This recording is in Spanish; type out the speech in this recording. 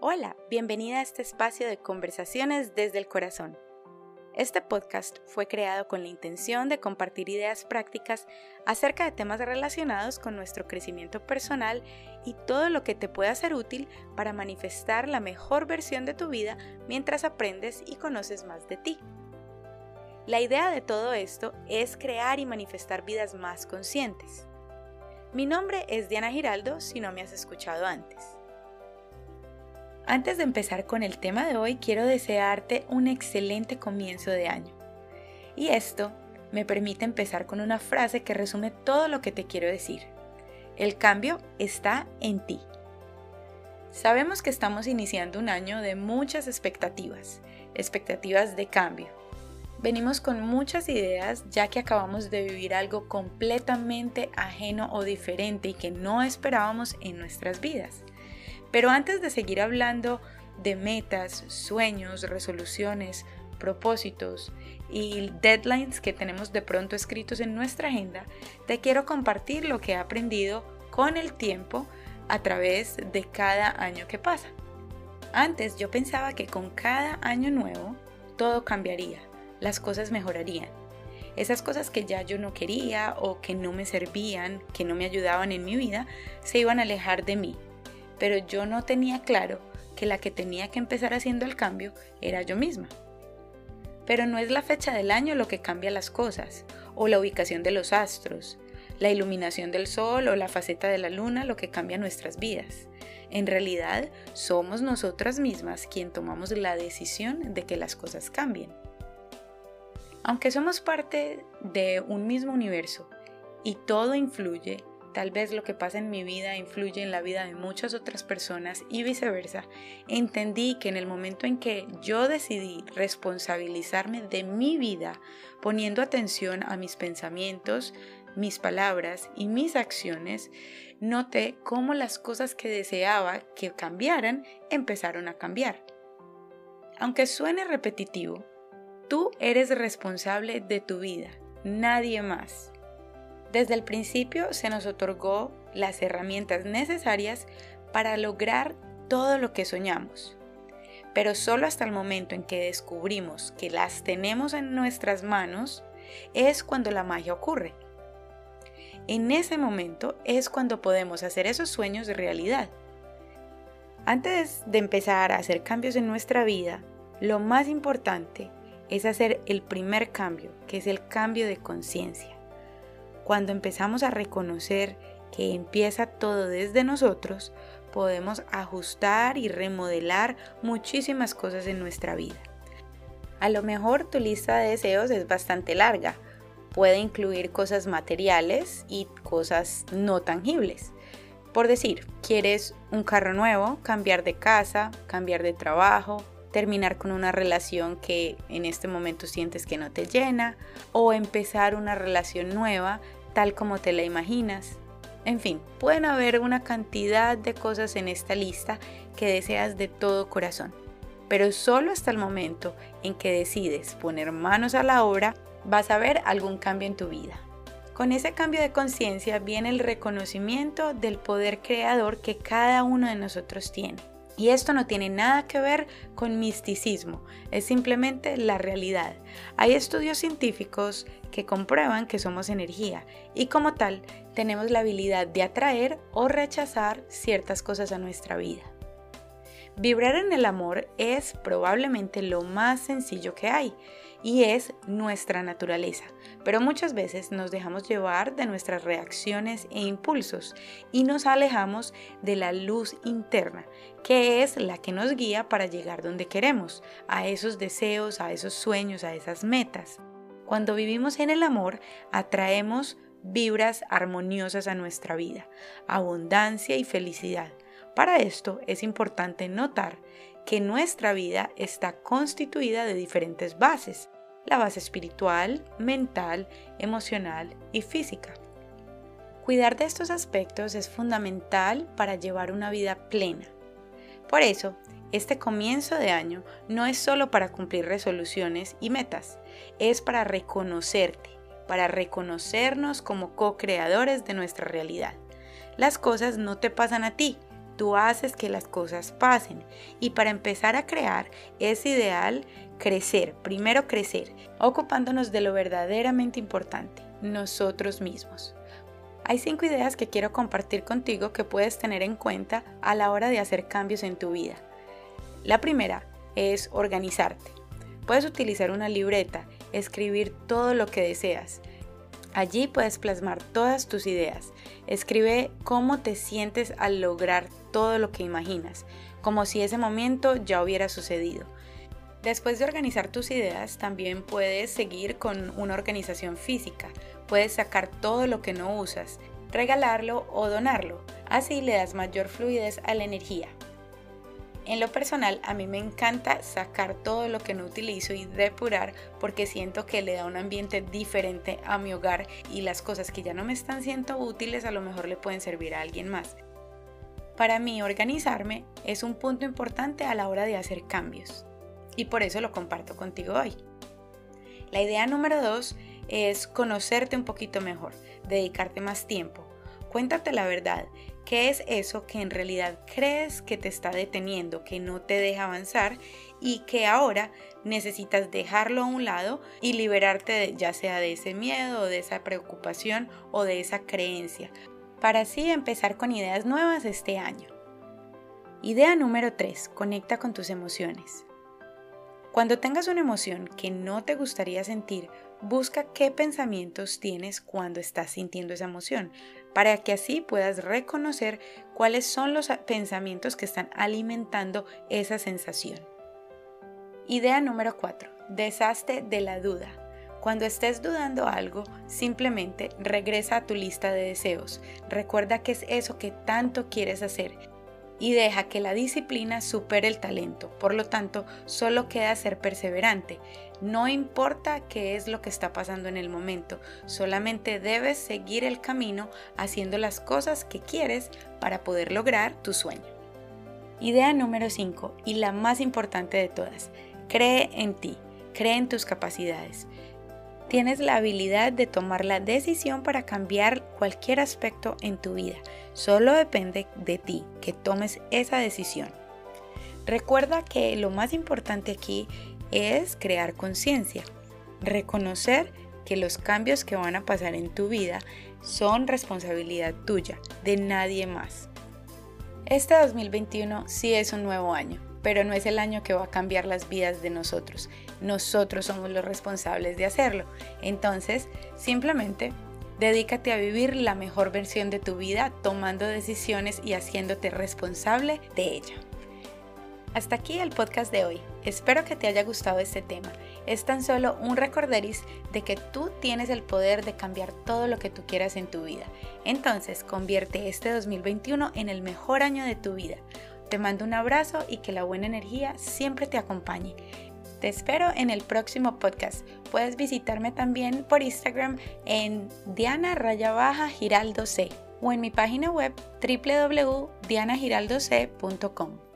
Hola, bienvenida a este espacio de conversaciones desde el corazón. Este podcast fue creado con la intención de compartir ideas prácticas acerca de temas relacionados con nuestro crecimiento personal y todo lo que te pueda ser útil para manifestar la mejor versión de tu vida mientras aprendes y conoces más de ti. La idea de todo esto es crear y manifestar vidas más conscientes. Mi nombre es Diana Giraldo si no me has escuchado antes. Antes de empezar con el tema de hoy, quiero desearte un excelente comienzo de año. Y esto me permite empezar con una frase que resume todo lo que te quiero decir. El cambio está en ti. Sabemos que estamos iniciando un año de muchas expectativas, expectativas de cambio. Venimos con muchas ideas ya que acabamos de vivir algo completamente ajeno o diferente y que no esperábamos en nuestras vidas. Pero antes de seguir hablando de metas, sueños, resoluciones, propósitos y deadlines que tenemos de pronto escritos en nuestra agenda, te quiero compartir lo que he aprendido con el tiempo a través de cada año que pasa. Antes yo pensaba que con cada año nuevo todo cambiaría, las cosas mejorarían. Esas cosas que ya yo no quería o que no me servían, que no me ayudaban en mi vida, se iban a alejar de mí pero yo no tenía claro que la que tenía que empezar haciendo el cambio era yo misma. Pero no es la fecha del año lo que cambia las cosas, o la ubicación de los astros, la iluminación del sol o la faceta de la luna lo que cambia nuestras vidas. En realidad, somos nosotras mismas quien tomamos la decisión de que las cosas cambien. Aunque somos parte de un mismo universo y todo influye Tal vez lo que pasa en mi vida influye en la vida de muchas otras personas y viceversa. Entendí que en el momento en que yo decidí responsabilizarme de mi vida, poniendo atención a mis pensamientos, mis palabras y mis acciones, noté cómo las cosas que deseaba que cambiaran empezaron a cambiar. Aunque suene repetitivo, tú eres responsable de tu vida, nadie más. Desde el principio se nos otorgó las herramientas necesarias para lograr todo lo que soñamos. Pero solo hasta el momento en que descubrimos que las tenemos en nuestras manos es cuando la magia ocurre. En ese momento es cuando podemos hacer esos sueños de realidad. Antes de empezar a hacer cambios en nuestra vida, lo más importante es hacer el primer cambio, que es el cambio de conciencia. Cuando empezamos a reconocer que empieza todo desde nosotros, podemos ajustar y remodelar muchísimas cosas en nuestra vida. A lo mejor tu lista de deseos es bastante larga. Puede incluir cosas materiales y cosas no tangibles. Por decir, quieres un carro nuevo, cambiar de casa, cambiar de trabajo, terminar con una relación que en este momento sientes que no te llena o empezar una relación nueva tal como te la imaginas. En fin, pueden haber una cantidad de cosas en esta lista que deseas de todo corazón, pero solo hasta el momento en que decides poner manos a la obra vas a ver algún cambio en tu vida. Con ese cambio de conciencia viene el reconocimiento del poder creador que cada uno de nosotros tiene. Y esto no tiene nada que ver con misticismo, es simplemente la realidad. Hay estudios científicos que comprueban que somos energía y como tal tenemos la habilidad de atraer o rechazar ciertas cosas a nuestra vida. Vibrar en el amor es probablemente lo más sencillo que hay y es nuestra naturaleza, pero muchas veces nos dejamos llevar de nuestras reacciones e impulsos y nos alejamos de la luz interna, que es la que nos guía para llegar donde queremos, a esos deseos, a esos sueños, a esas metas. Cuando vivimos en el amor, atraemos vibras armoniosas a nuestra vida, abundancia y felicidad para esto es importante notar que nuestra vida está constituida de diferentes bases, la base espiritual, mental, emocional y física. Cuidar de estos aspectos es fundamental para llevar una vida plena. Por eso, este comienzo de año no es solo para cumplir resoluciones y metas, es para reconocerte, para reconocernos como co-creadores de nuestra realidad. Las cosas no te pasan a ti, tú haces que las cosas pasen. Y para empezar a crear es ideal crecer, primero crecer, ocupándonos de lo verdaderamente importante, nosotros mismos. Hay cinco ideas que quiero compartir contigo que puedes tener en cuenta a la hora de hacer cambios en tu vida. La primera es organizarte. Puedes utilizar una libreta, escribir todo lo que deseas. Allí puedes plasmar todas tus ideas. Escribe cómo te sientes al lograr todo lo que imaginas, como si ese momento ya hubiera sucedido. Después de organizar tus ideas, también puedes seguir con una organización física. Puedes sacar todo lo que no usas, regalarlo o donarlo. Así le das mayor fluidez a la energía. En lo personal, a mí me encanta sacar todo lo que no utilizo y depurar porque siento que le da un ambiente diferente a mi hogar y las cosas que ya no me están siendo útiles a lo mejor le pueden servir a alguien más. Para mí, organizarme es un punto importante a la hora de hacer cambios y por eso lo comparto contigo hoy. La idea número dos es conocerte un poquito mejor, dedicarte más tiempo. Cuéntate la verdad, ¿Qué es eso que en realidad crees que te está deteniendo, que no te deja avanzar y que ahora necesitas dejarlo a un lado y liberarte ya sea de ese miedo, de esa preocupación o de esa creencia, para así empezar con ideas nuevas este año? Idea número 3. Conecta con tus emociones. Cuando tengas una emoción que no te gustaría sentir, busca qué pensamientos tienes cuando estás sintiendo esa emoción, para que así puedas reconocer cuáles son los pensamientos que están alimentando esa sensación. Idea número 4. Deshazte de la duda. Cuando estés dudando algo, simplemente regresa a tu lista de deseos. Recuerda que es eso que tanto quieres hacer y deja que la disciplina supere el talento. Por lo tanto, solo queda ser perseverante. No importa qué es lo que está pasando en el momento, solamente debes seguir el camino haciendo las cosas que quieres para poder lograr tu sueño. Idea número 5 y la más importante de todas. Cree en ti, cree en tus capacidades. Tienes la habilidad de tomar la decisión para cambiar cualquier aspecto en tu vida. Solo depende de ti que tomes esa decisión. Recuerda que lo más importante aquí es crear conciencia, reconocer que los cambios que van a pasar en tu vida son responsabilidad tuya, de nadie más. Este 2021 sí es un nuevo año pero no es el año que va a cambiar las vidas de nosotros. Nosotros somos los responsables de hacerlo. Entonces, simplemente dedícate a vivir la mejor versión de tu vida, tomando decisiones y haciéndote responsable de ella. Hasta aquí el podcast de hoy. Espero que te haya gustado este tema. Es tan solo un recorderis de que tú tienes el poder de cambiar todo lo que tú quieras en tu vida. Entonces, convierte este 2021 en el mejor año de tu vida. Te mando un abrazo y que la buena energía siempre te acompañe. Te espero en el próximo podcast. Puedes visitarme también por Instagram en Diana Raya Baja Giraldo C o en mi página web www.dianagiraldoc.com.